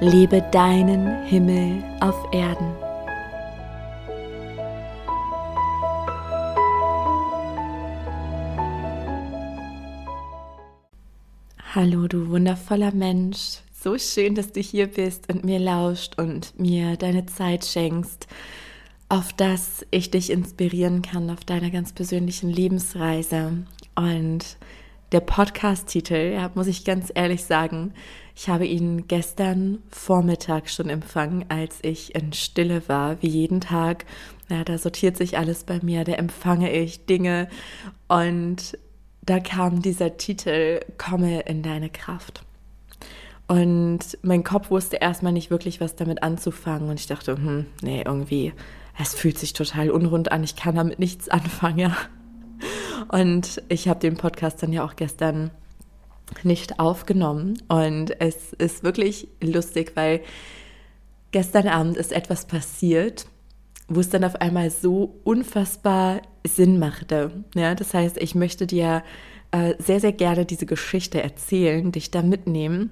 Lebe deinen Himmel auf Erden. Hallo, du wundervoller Mensch. So schön, dass du hier bist und mir lauscht und mir deine Zeit schenkst, auf das ich dich inspirieren kann auf deiner ganz persönlichen Lebensreise. Und der Podcast-Titel, ja, muss ich ganz ehrlich sagen, ich habe ihn gestern Vormittag schon empfangen, als ich in Stille war, wie jeden Tag. Ja, da sortiert sich alles bei mir, da empfange ich Dinge und da kam dieser Titel Komme in deine Kraft. Und mein Kopf wusste erstmal nicht wirklich, was damit anzufangen. Und ich dachte, hm, nee, irgendwie, es fühlt sich total unrund an, ich kann damit nichts anfangen. Ja. Und ich habe den Podcast dann ja auch gestern nicht aufgenommen. Und es ist wirklich lustig, weil gestern Abend ist etwas passiert, wo es dann auf einmal so unfassbar Sinn machte. Ja, das heißt, ich möchte dir äh, sehr, sehr gerne diese Geschichte erzählen, dich da mitnehmen,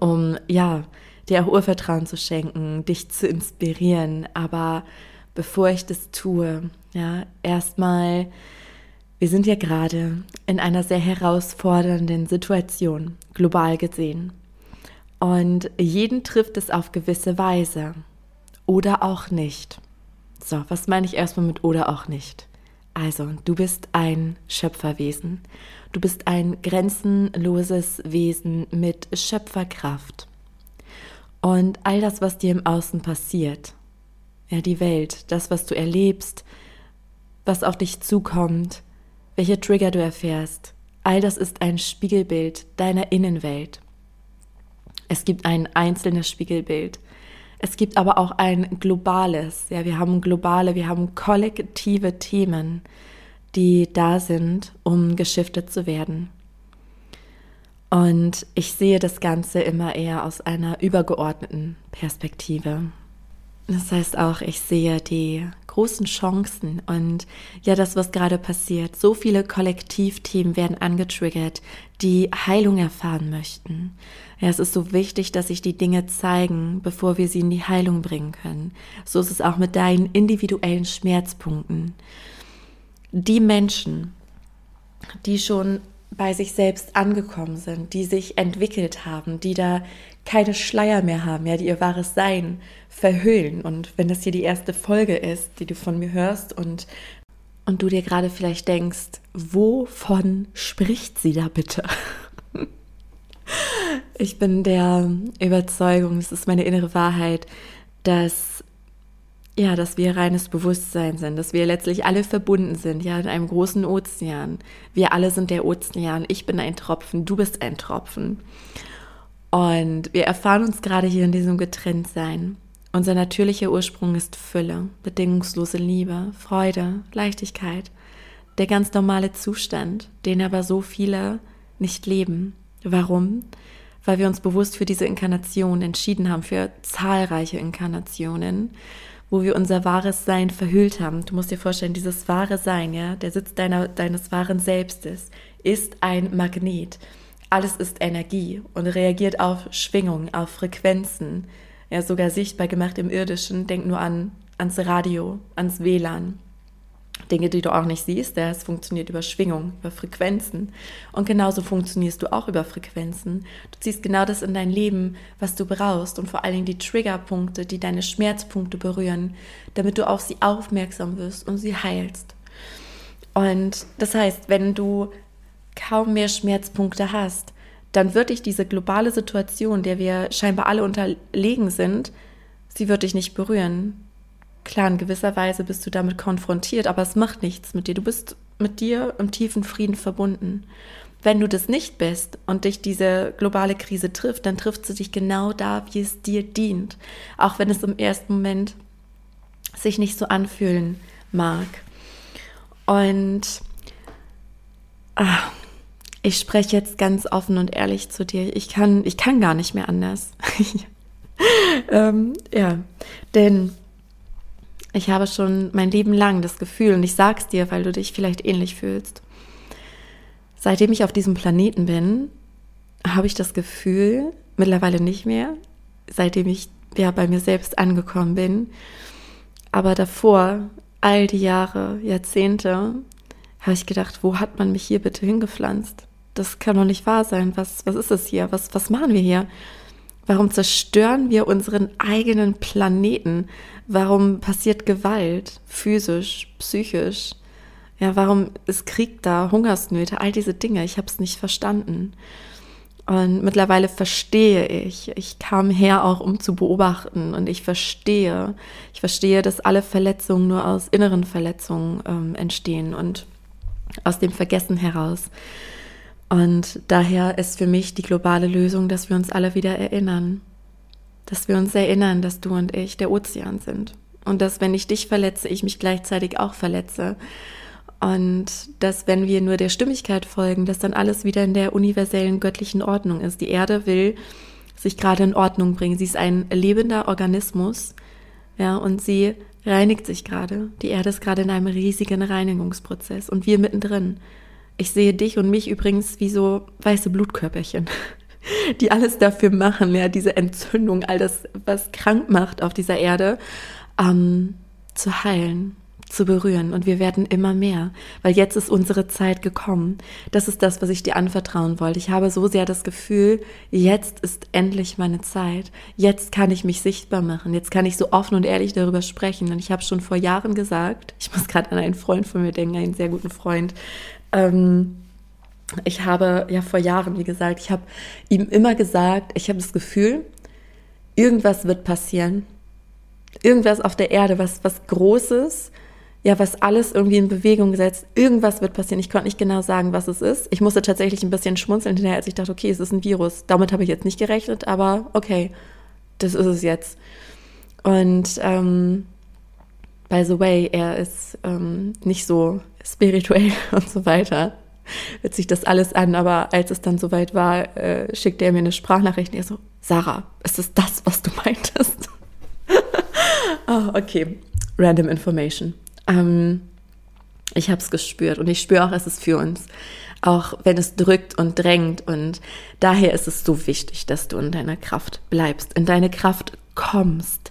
um ja, dir auch Urvertrauen zu schenken, dich zu inspirieren. Aber bevor ich das tue, ja, erstmal wir sind ja gerade in einer sehr herausfordernden Situation, global gesehen. Und jeden trifft es auf gewisse Weise. Oder auch nicht. So, was meine ich erstmal mit oder auch nicht? Also, du bist ein Schöpferwesen. Du bist ein grenzenloses Wesen mit Schöpferkraft. Und all das, was dir im Außen passiert, ja, die Welt, das, was du erlebst, was auf dich zukommt, welche Trigger du erfährst. All das ist ein Spiegelbild deiner Innenwelt. Es gibt ein einzelnes Spiegelbild. Es gibt aber auch ein globales. Ja, wir haben globale, wir haben kollektive Themen, die da sind, um geschiftet zu werden. Und ich sehe das Ganze immer eher aus einer übergeordneten Perspektive. Das heißt auch, ich sehe die großen Chancen und ja, das, was gerade passiert. So viele Kollektivteams werden angetriggert, die Heilung erfahren möchten. Ja, es ist so wichtig, dass sich die Dinge zeigen, bevor wir sie in die Heilung bringen können. So ist es auch mit deinen individuellen Schmerzpunkten. Die Menschen, die schon bei sich selbst angekommen sind, die sich entwickelt haben, die da keine Schleier mehr haben, ja, die ihr wahres Sein verhüllen. Und wenn das hier die erste Folge ist, die du von mir hörst und, und du dir gerade vielleicht denkst, wovon spricht sie da bitte? ich bin der Überzeugung, es ist meine innere Wahrheit, dass ja, dass wir reines Bewusstsein sind, dass wir letztlich alle verbunden sind, ja, in einem großen Ozean. Wir alle sind der Ozean. Ich bin ein Tropfen, du bist ein Tropfen. Und wir erfahren uns gerade hier in diesem Getrenntsein. Unser natürlicher Ursprung ist Fülle, bedingungslose Liebe, Freude, Leichtigkeit. Der ganz normale Zustand, den aber so viele nicht leben. Warum? Weil wir uns bewusst für diese Inkarnation entschieden haben, für zahlreiche Inkarnationen, wo wir unser wahres Sein verhüllt haben. Du musst dir vorstellen, dieses wahre Sein, ja, der Sitz deiner, deines wahren Selbstes, ist ein Magnet alles ist Energie und reagiert auf Schwingungen, auf Frequenzen. Ja, sogar sichtbar gemacht im Irdischen. Denk nur an, ans Radio, ans WLAN. Dinge, die du auch nicht siehst, es funktioniert über Schwingung, über Frequenzen. Und genauso funktionierst du auch über Frequenzen. Du ziehst genau das in dein Leben, was du brauchst und vor allen Dingen die Triggerpunkte, die deine Schmerzpunkte berühren, damit du auf sie aufmerksam wirst und sie heilst. Und das heißt, wenn du kaum mehr Schmerzpunkte hast, dann wird dich diese globale Situation, der wir scheinbar alle unterlegen sind, sie wird dich nicht berühren. Klar, in gewisser Weise bist du damit konfrontiert, aber es macht nichts mit dir. Du bist mit dir im tiefen Frieden verbunden. wenn du das nicht bist und dich diese globale Krise trifft, dann trifft sie dich genau da, wie es dir dient. Auch wenn es im ersten Moment sich nicht so anfühlen mag. Und ach, ich spreche jetzt ganz offen und ehrlich zu dir. Ich kann, ich kann gar nicht mehr anders. ähm, ja, denn ich habe schon mein Leben lang das Gefühl, und ich sag's dir, weil du dich vielleicht ähnlich fühlst. Seitdem ich auf diesem Planeten bin, habe ich das Gefühl, mittlerweile nicht mehr, seitdem ich ja bei mir selbst angekommen bin, aber davor, all die Jahre, Jahrzehnte, habe ich gedacht, wo hat man mich hier bitte hingepflanzt? Das kann doch nicht wahr sein. Was, was ist es hier? Was, was machen wir hier? Warum zerstören wir unseren eigenen Planeten? Warum passiert Gewalt, physisch, psychisch? Ja, warum ist Krieg da, Hungersnöte, all diese Dinge? Ich habe es nicht verstanden. Und mittlerweile verstehe ich. Ich kam her auch, um zu beobachten. Und ich verstehe. Ich verstehe, dass alle Verletzungen nur aus inneren Verletzungen ähm, entstehen und aus dem Vergessen heraus. Und daher ist für mich die globale Lösung, dass wir uns alle wieder erinnern. Dass wir uns erinnern, dass du und ich der Ozean sind. Und dass, wenn ich dich verletze, ich mich gleichzeitig auch verletze. Und dass, wenn wir nur der Stimmigkeit folgen, dass dann alles wieder in der universellen göttlichen Ordnung ist. Die Erde will sich gerade in Ordnung bringen. Sie ist ein lebender Organismus, ja, und sie reinigt sich gerade. Die Erde ist gerade in einem riesigen Reinigungsprozess und wir mittendrin. Ich sehe dich und mich übrigens wie so weiße Blutkörperchen, die alles dafür machen, ja, diese Entzündung, all das, was krank macht auf dieser Erde, ähm, zu heilen zu berühren und wir werden immer mehr, weil jetzt ist unsere Zeit gekommen. Das ist das, was ich dir anvertrauen wollte. Ich habe so sehr das Gefühl, jetzt ist endlich meine Zeit. Jetzt kann ich mich sichtbar machen. Jetzt kann ich so offen und ehrlich darüber sprechen. Und ich habe schon vor Jahren gesagt, ich muss gerade an einen Freund von mir denken, einen sehr guten Freund. Ähm, ich habe ja vor Jahren, wie gesagt, ich habe ihm immer gesagt, ich habe das Gefühl, irgendwas wird passieren. Irgendwas auf der Erde, was, was Großes, ja, was alles irgendwie in Bewegung setzt. Irgendwas wird passieren. Ich konnte nicht genau sagen, was es ist. Ich musste tatsächlich ein bisschen schmunzeln hinterher, als ich dachte, okay, es ist ein Virus. Damit habe ich jetzt nicht gerechnet, aber okay, das ist es jetzt. Und ähm, by the way, er ist ähm, nicht so spirituell und so weiter. Hört sich das alles an, aber als es dann soweit war, äh, schickte er mir eine Sprachnachricht und er so, Sarah, ist es das, was du meintest? oh, okay. Random Information. Ähm, ich habe es gespürt und ich spüre auch, es ist für uns. Auch wenn es drückt und drängt. Und daher ist es so wichtig, dass du in deiner Kraft bleibst, in deine Kraft kommst.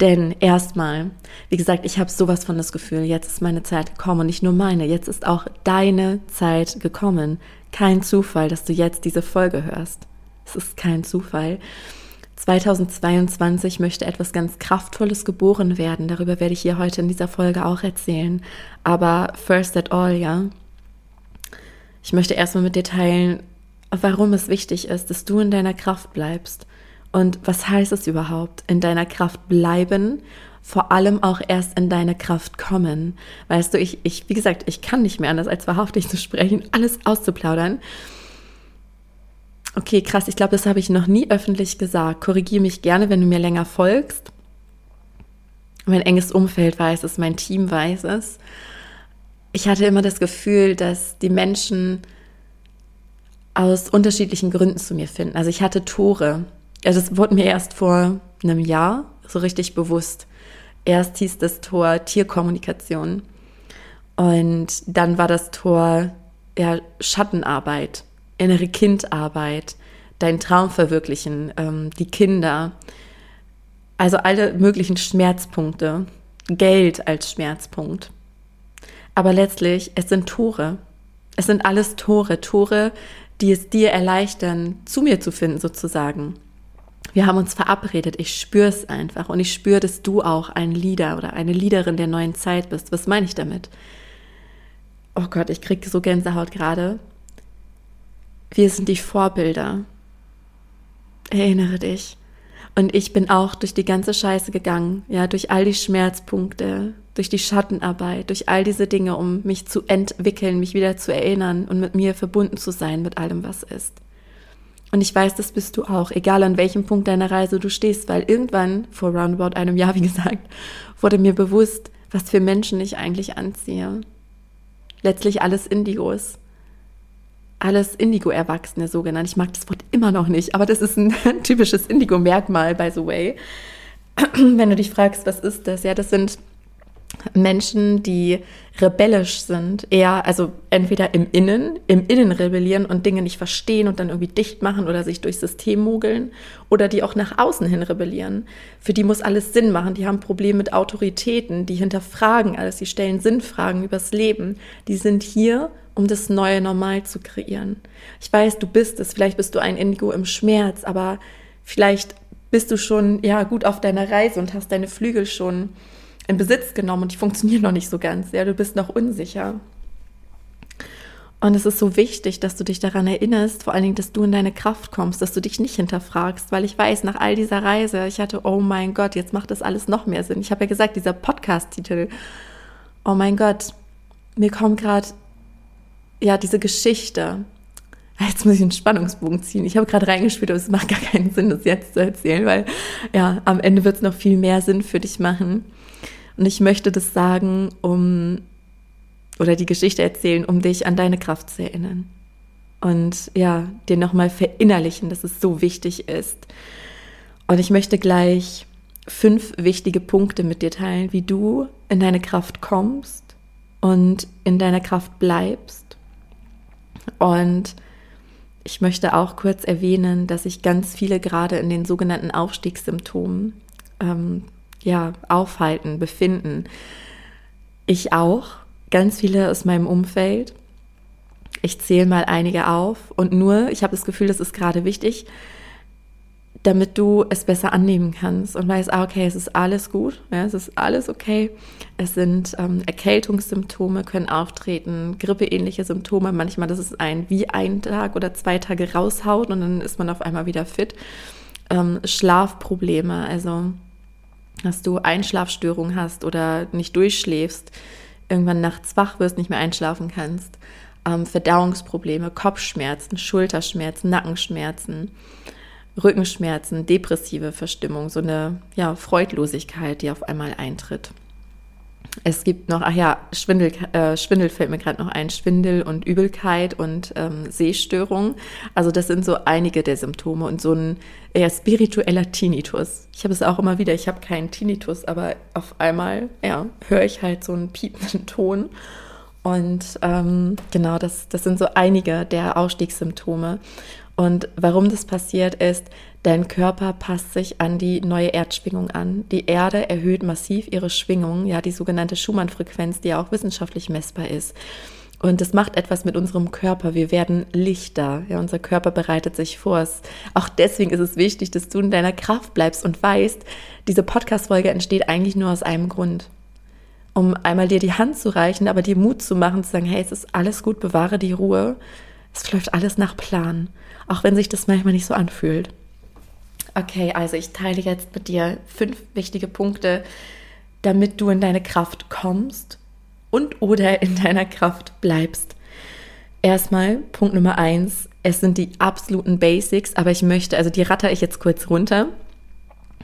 Denn erstmal, wie gesagt, ich habe sowas von das Gefühl, jetzt ist meine Zeit gekommen und nicht nur meine, jetzt ist auch deine Zeit gekommen. Kein Zufall, dass du jetzt diese Folge hörst. Es ist kein Zufall. 2022 möchte etwas ganz Kraftvolles geboren werden. Darüber werde ich hier heute in dieser Folge auch erzählen. Aber first at all, ja. Ich möchte erstmal mit dir teilen, warum es wichtig ist, dass du in deiner Kraft bleibst. Und was heißt es überhaupt, in deiner Kraft bleiben? Vor allem auch erst in deine Kraft kommen. Weißt du, ich, ich, wie gesagt, ich kann nicht mehr anders, als wahrhaftig zu sprechen, alles auszuplaudern. Okay, krass. Ich glaube, das habe ich noch nie öffentlich gesagt. Korrigiere mich gerne, wenn du mir länger folgst. Mein enges Umfeld weiß es, mein Team weiß es. Ich hatte immer das Gefühl, dass die Menschen aus unterschiedlichen Gründen zu mir finden. Also ich hatte Tore. Also es wurde mir erst vor einem Jahr so richtig bewusst. Erst hieß das Tor Tierkommunikation und dann war das Tor ja, Schattenarbeit innere Kindarbeit, deinen Traum verwirklichen, ähm, die Kinder, also alle möglichen Schmerzpunkte, Geld als Schmerzpunkt. Aber letztlich, es sind Tore. Es sind alles Tore, Tore, die es dir erleichtern, zu mir zu finden sozusagen. Wir haben uns verabredet, ich spüre es einfach und ich spüre, dass du auch ein Leader oder eine Leaderin der neuen Zeit bist. Was meine ich damit? Oh Gott, ich kriege so Gänsehaut gerade. Wir sind die Vorbilder. Erinnere dich. Und ich bin auch durch die ganze Scheiße gegangen, ja, durch all die Schmerzpunkte, durch die Schattenarbeit, durch all diese Dinge, um mich zu entwickeln, mich wieder zu erinnern und mit mir verbunden zu sein mit allem, was ist. Und ich weiß, das bist du auch, egal an welchem Punkt deiner Reise du stehst, weil irgendwann, vor roundabout einem Jahr, wie gesagt, wurde mir bewusst, was für Menschen ich eigentlich anziehe. Letztlich alles Indigos. Alles Indigo-Erwachsene sogenannt. Ich mag das Wort immer noch nicht, aber das ist ein typisches Indigo-Merkmal, by the way. Wenn du dich fragst, was ist das? Ja, das sind Menschen, die rebellisch sind, eher, also entweder im Innen, im Innen rebellieren und Dinge nicht verstehen und dann irgendwie dicht machen oder sich durchs System mogeln, oder die auch nach außen hin rebellieren. Für die muss alles Sinn machen. Die haben Probleme mit Autoritäten, die hinterfragen alles, die stellen Sinnfragen übers Leben. Die sind hier, um das neue Normal zu kreieren. Ich weiß, du bist es, vielleicht bist du ein Indigo im Schmerz, aber vielleicht bist du schon ja gut auf deiner Reise und hast deine Flügel schon in Besitz genommen und die funktionieren noch nicht so ganz. Ja, du bist noch unsicher. Und es ist so wichtig, dass du dich daran erinnerst, vor allen Dingen, dass du in deine Kraft kommst, dass du dich nicht hinterfragst, weil ich weiß, nach all dieser Reise, ich hatte, oh mein Gott, jetzt macht das alles noch mehr Sinn. Ich habe ja gesagt, dieser Podcast-Titel, oh mein Gott, mir kommt gerade, ja, diese Geschichte. Jetzt muss ich einen Spannungsbogen ziehen. Ich habe gerade reingespielt, aber es macht gar keinen Sinn, das jetzt zu erzählen, weil ja, am Ende wird es noch viel mehr Sinn für dich machen. Und ich möchte das sagen, um oder die Geschichte erzählen, um dich an deine Kraft zu erinnern. Und ja, dir nochmal verinnerlichen, dass es so wichtig ist. Und ich möchte gleich fünf wichtige Punkte mit dir teilen, wie du in deine Kraft kommst und in deiner Kraft bleibst. Und ich möchte auch kurz erwähnen, dass ich ganz viele gerade in den sogenannten Aufstiegssymptomen ähm, ja, aufhalten, befinden. Ich auch, ganz viele aus meinem Umfeld. Ich zähle mal einige auf und nur, ich habe das Gefühl, das ist gerade wichtig, damit du es besser annehmen kannst und weißt, ah, okay, es ist alles gut, ja, es ist alles okay. Es sind ähm, Erkältungssymptome, können auftreten, grippeähnliche Symptome. Manchmal, das ist ein wie ein Tag oder zwei Tage raushaut und dann ist man auf einmal wieder fit. Ähm, Schlafprobleme, also dass du Einschlafstörungen hast oder nicht durchschläfst, irgendwann nachts wach wirst, nicht mehr einschlafen kannst, ähm, Verdauungsprobleme, Kopfschmerzen, Schulterschmerzen, Nackenschmerzen, Rückenschmerzen, depressive Verstimmung, so eine ja, Freudlosigkeit, die auf einmal eintritt. Es gibt noch, ach ja, Schwindel, äh, Schwindel fällt mir gerade noch ein, Schwindel und Übelkeit und ähm, Sehstörung. Also das sind so einige der Symptome und so ein eher spiritueller Tinnitus. Ich habe es auch immer wieder, ich habe keinen Tinnitus, aber auf einmal, ja, höre ich halt so einen piependen Ton. Und ähm, genau, das, das sind so einige der Ausstiegssymptome. Und warum das passiert ist, dein Körper passt sich an die neue Erdschwingung an. Die Erde erhöht massiv ihre Schwingung, ja, die sogenannte Schumann-Frequenz, die ja auch wissenschaftlich messbar ist. Und das macht etwas mit unserem Körper. Wir werden lichter. Ja, unser Körper bereitet sich vor. Auch deswegen ist es wichtig, dass du in deiner Kraft bleibst und weißt, diese Podcast-Folge entsteht eigentlich nur aus einem Grund. Um einmal dir die Hand zu reichen, aber dir Mut zu machen, zu sagen, hey, es ist alles gut, bewahre die Ruhe. Es läuft alles nach Plan auch wenn sich das manchmal nicht so anfühlt. Okay, also ich teile jetzt mit dir fünf wichtige Punkte, damit du in deine Kraft kommst und oder in deiner Kraft bleibst. Erstmal Punkt Nummer eins, es sind die absoluten Basics, aber ich möchte, also die ratter ich jetzt kurz runter.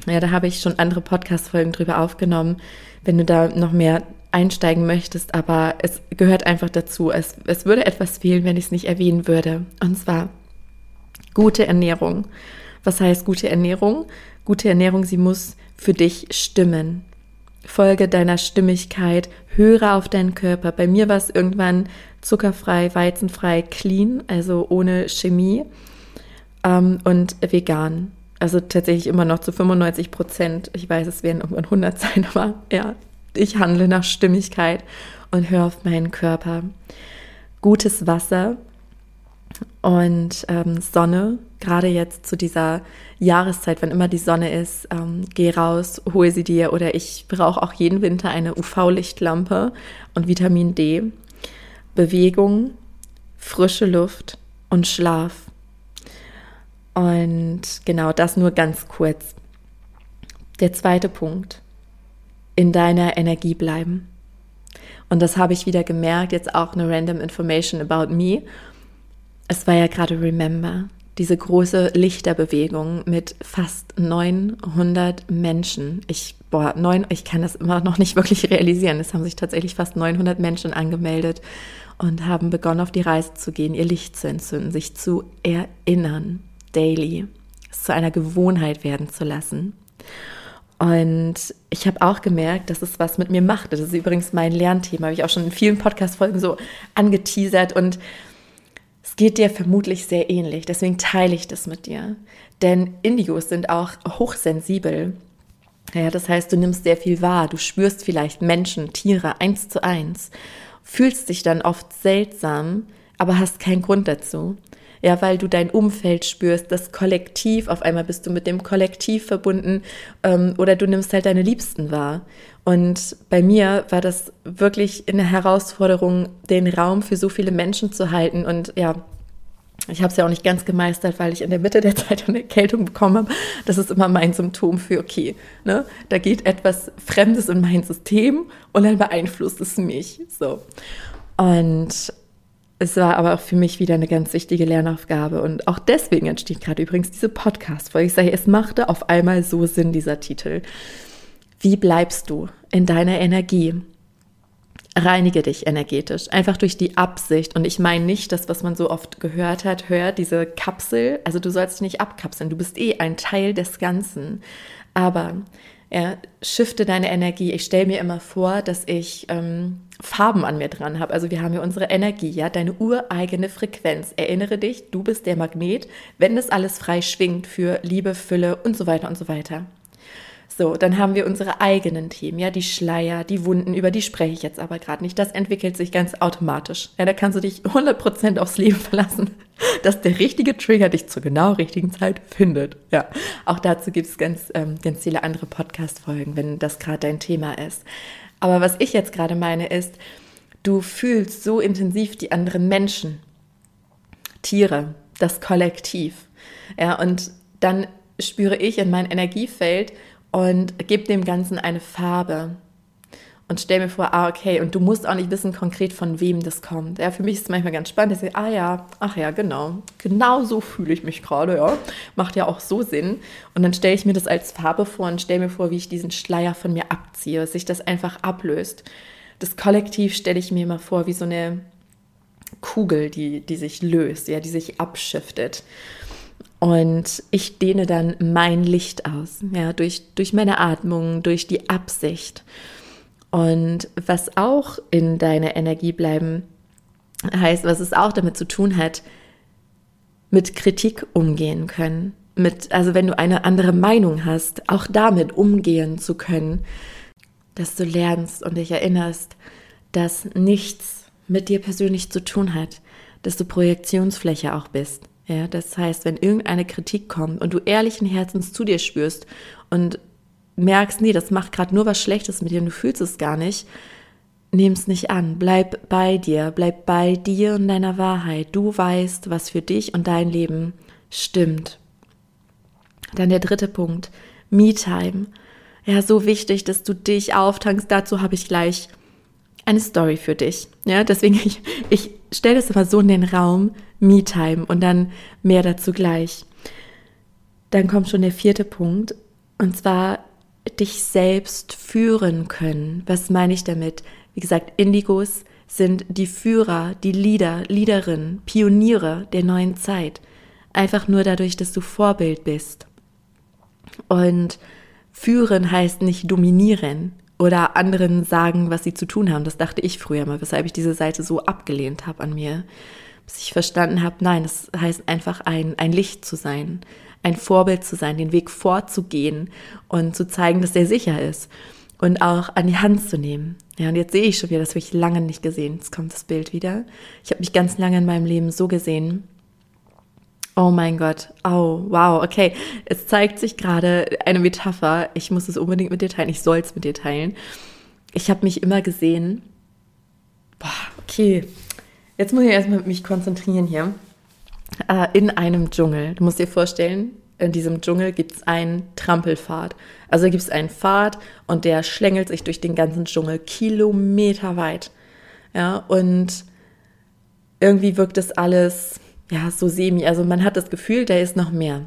Ja, da habe ich schon andere Podcast-Folgen drüber aufgenommen, wenn du da noch mehr einsteigen möchtest, aber es gehört einfach dazu. Es, es würde etwas fehlen, wenn ich es nicht erwähnen würde. Und zwar Gute Ernährung. Was heißt gute Ernährung? Gute Ernährung, sie muss für dich stimmen. Folge deiner Stimmigkeit, höre auf deinen Körper. Bei mir war es irgendwann zuckerfrei, weizenfrei, clean, also ohne Chemie ähm, und vegan. Also tatsächlich immer noch zu 95 Prozent. Ich weiß, es werden irgendwann 100 sein, aber ja, ich handle nach Stimmigkeit und höre auf meinen Körper. Gutes Wasser, und ähm, Sonne, gerade jetzt zu dieser Jahreszeit, wenn immer die Sonne ist, ähm, geh raus, hol sie dir oder ich brauche auch jeden Winter eine UV-Lichtlampe und Vitamin D, Bewegung, frische Luft und Schlaf. Und genau das nur ganz kurz. Der zweite Punkt, in deiner Energie bleiben. Und das habe ich wieder gemerkt, jetzt auch eine random information about me. Es war ja gerade Remember, diese große Lichterbewegung mit fast 900 Menschen. Ich, boah, neun, ich kann das immer noch nicht wirklich realisieren. Es haben sich tatsächlich fast 900 Menschen angemeldet und haben begonnen, auf die Reise zu gehen, ihr Licht zu entzünden, sich zu erinnern, daily, es zu einer Gewohnheit werden zu lassen. Und ich habe auch gemerkt, dass es was mit mir macht. Das ist übrigens mein Lernthema, habe ich auch schon in vielen Podcast-Folgen so angeteasert und geht dir vermutlich sehr ähnlich. Deswegen teile ich das mit dir. Denn Indigos sind auch hochsensibel. Ja, das heißt, du nimmst sehr viel wahr. Du spürst vielleicht Menschen, Tiere eins zu eins, fühlst dich dann oft seltsam, aber hast keinen Grund dazu. Ja, weil du dein Umfeld spürst, das Kollektiv, auf einmal bist du mit dem Kollektiv verbunden ähm, oder du nimmst halt deine Liebsten wahr. Und bei mir war das wirklich eine Herausforderung, den Raum für so viele Menschen zu halten. Und ja, ich habe es ja auch nicht ganz gemeistert, weil ich in der Mitte der Zeit eine Erkältung bekommen habe. Das ist immer mein Symptom für, okay, ne, da geht etwas Fremdes in mein System und dann beeinflusst es mich. So. Und es war aber auch für mich wieder eine ganz wichtige Lernaufgabe und auch deswegen entsteht gerade übrigens diese Podcast-Folge. Ich sage, es machte auf einmal so Sinn, dieser Titel. Wie bleibst du in deiner Energie? Reinige dich energetisch, einfach durch die Absicht. Und ich meine nicht das, was man so oft gehört hat, hört, diese Kapsel. Also du sollst dich nicht abkapseln, du bist eh ein Teil des Ganzen. Aber ja, shifte deine Energie. Ich stelle mir immer vor, dass ich ähm, Farben an mir dran habe. Also wir haben ja unsere Energie, ja, deine ureigene Frequenz. Erinnere dich, du bist der Magnet, wenn das alles frei schwingt für Liebe, Fülle und so weiter und so weiter. So, dann haben wir unsere eigenen Themen, ja, die Schleier, die Wunden, über die spreche ich jetzt aber gerade nicht. Das entwickelt sich ganz automatisch. Ja, da kannst du dich 100% aufs Leben verlassen, dass der richtige Trigger dich zur genau richtigen Zeit findet. Ja, auch dazu gibt es ganz, ähm, ganz viele andere Podcast-Folgen, wenn das gerade dein Thema ist. Aber was ich jetzt gerade meine ist, du fühlst so intensiv die anderen Menschen, Tiere, das Kollektiv. Ja, und dann spüre ich in mein Energiefeld, und gib dem Ganzen eine Farbe. Und stell mir vor, ah, okay, und du musst auch nicht wissen konkret, von wem das kommt. Ja, für mich ist es manchmal ganz spannend, dass ich, ah ja, ach ja, genau, genau so fühle ich mich gerade, ja. Macht ja auch so Sinn. Und dann stelle ich mir das als Farbe vor und stelle mir vor, wie ich diesen Schleier von mir abziehe, sich das einfach ablöst. Das Kollektiv stelle ich mir immer vor, wie so eine Kugel, die, die sich löst, ja, die sich abschiftet. Und ich dehne dann mein Licht aus, ja, durch, durch meine Atmung, durch die Absicht. Und was auch in deiner Energie bleiben heißt, was es auch damit zu tun hat, mit Kritik umgehen können. Mit, also wenn du eine andere Meinung hast, auch damit umgehen zu können, dass du lernst und dich erinnerst, dass nichts mit dir persönlich zu tun hat, dass du Projektionsfläche auch bist ja, das heißt, wenn irgendeine Kritik kommt und du ehrlichen Herzens zu dir spürst und merkst, nee, das macht gerade nur was Schlechtes mit dir und du fühlst es gar nicht, nimm es nicht an. Bleib bei dir, bleib bei dir und deiner Wahrheit. Du weißt, was für dich und dein Leben stimmt. Dann der dritte Punkt, Me-Time. Ja, so wichtig, dass du dich auftankst. Dazu habe ich gleich eine Story für dich. Ja, deswegen, ich, ich stelle das immer so in den Raum, Me-Time und dann mehr dazu gleich. Dann kommt schon der vierte Punkt und zwar dich selbst führen können. Was meine ich damit? Wie gesagt, Indigos sind die Führer, die Leader, Leaderinnen, Pioniere der neuen Zeit. Einfach nur dadurch, dass du Vorbild bist. Und führen heißt nicht dominieren oder anderen sagen, was sie zu tun haben. Das dachte ich früher mal, weshalb ich diese Seite so abgelehnt habe an mir bis ich verstanden habe, nein, das heißt einfach ein, ein Licht zu sein, ein Vorbild zu sein, den Weg vorzugehen und zu zeigen, dass der sicher ist und auch an die Hand zu nehmen. Ja, und jetzt sehe ich schon wieder, das habe ich lange nicht gesehen. Jetzt kommt das Bild wieder. Ich habe mich ganz lange in meinem Leben so gesehen. Oh mein Gott, oh, wow, okay. Es zeigt sich gerade eine Metapher. Ich muss es unbedingt mit dir teilen. Ich soll es mit dir teilen. Ich habe mich immer gesehen. Boah, okay, Jetzt muss ich erstmal mich konzentrieren hier. Äh, in einem Dschungel. Du musst dir vorstellen, in diesem Dschungel gibt es einen Trampelpfad. Also gibt es einen Pfad und der schlängelt sich durch den ganzen Dschungel kilometerweit. Ja, und irgendwie wirkt das alles ja so semi. Also man hat das Gefühl, da ist noch mehr.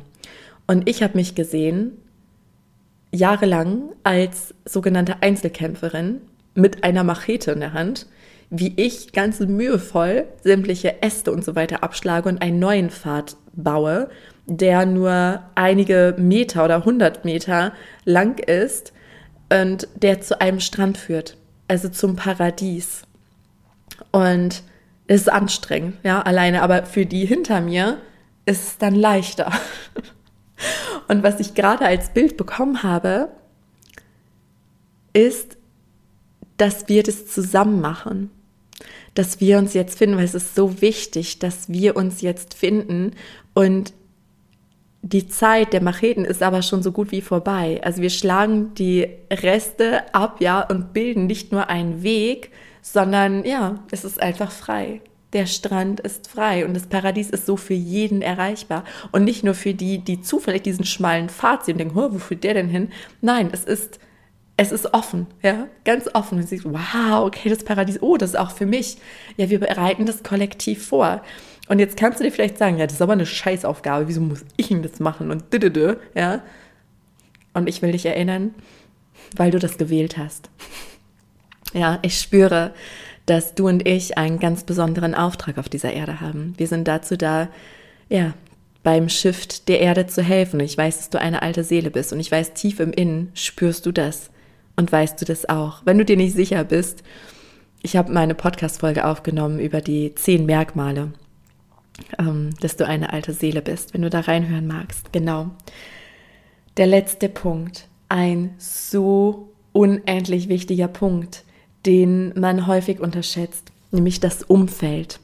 Und ich habe mich gesehen jahrelang als sogenannte Einzelkämpferin mit einer Machete in der Hand, wie ich ganz mühevoll sämtliche Äste und so weiter abschlage und einen neuen Pfad baue, der nur einige Meter oder hundert Meter lang ist und der zu einem Strand führt, also zum Paradies. Und es ist anstrengend, ja, alleine, aber für die hinter mir ist es dann leichter. Und was ich gerade als Bild bekommen habe, ist, dass wir das zusammen machen. Dass wir uns jetzt finden, weil es ist so wichtig, dass wir uns jetzt finden. Und die Zeit der Macheten ist aber schon so gut wie vorbei. Also wir schlagen die Reste ab, ja, und bilden nicht nur einen Weg, sondern ja, es ist einfach frei der Strand ist frei und das Paradies ist so für jeden erreichbar. Und nicht nur für die, die zufällig diesen schmalen Pfad sehen und denken, wo führt der denn hin? Nein, es ist, es ist offen, ja, ganz offen. Und sie sagt, wow, okay, das Paradies, oh, das ist auch für mich. Ja, wir bereiten das kollektiv vor. Und jetzt kannst du dir vielleicht sagen, ja, das ist aber eine Scheißaufgabe, wieso muss ich denn das machen? Und didede, ja. Und ich will dich erinnern, weil du das gewählt hast. Ja, ich spüre, dass du und ich einen ganz besonderen Auftrag auf dieser Erde haben. Wir sind dazu da, ja, beim Shift der Erde zu helfen. Ich weiß, dass du eine alte Seele bist. Und ich weiß, tief im Innen spürst du das. Und weißt du das auch. Wenn du dir nicht sicher bist, ich habe meine Podcast-Folge aufgenommen über die zehn Merkmale, ähm, dass du eine alte Seele bist, wenn du da reinhören magst. Genau. Der letzte Punkt. Ein so unendlich wichtiger Punkt den man häufig unterschätzt, nämlich das Umfeld.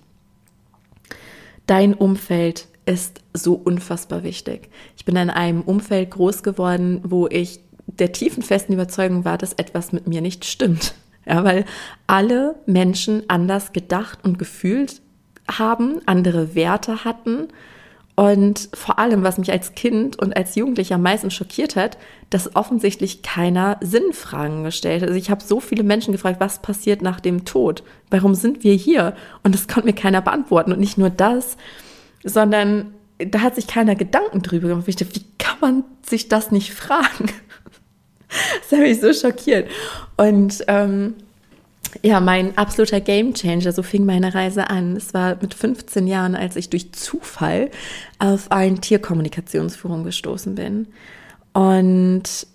Dein Umfeld ist so unfassbar wichtig. Ich bin in einem Umfeld groß geworden, wo ich der tiefen festen Überzeugung war, dass etwas mit mir nicht stimmt. Ja, weil alle Menschen anders gedacht und gefühlt haben, andere Werte hatten und vor allem, was mich als Kind und als Jugendlicher am meisten schockiert hat, dass offensichtlich keiner Sinnfragen gestellt hat. Also ich habe so viele Menschen gefragt, was passiert nach dem Tod? Warum sind wir hier? Und das konnte mir keiner beantworten. Und nicht nur das, sondern da hat sich keiner Gedanken drüber gemacht. Ich dachte, wie kann man sich das nicht fragen? Das hat mich so schockiert. Und ähm, ja, mein absoluter Gamechanger, so fing meine Reise an. Es war mit 15 Jahren, als ich durch Zufall auf ein Tierkommunikationsforum gestoßen bin. Und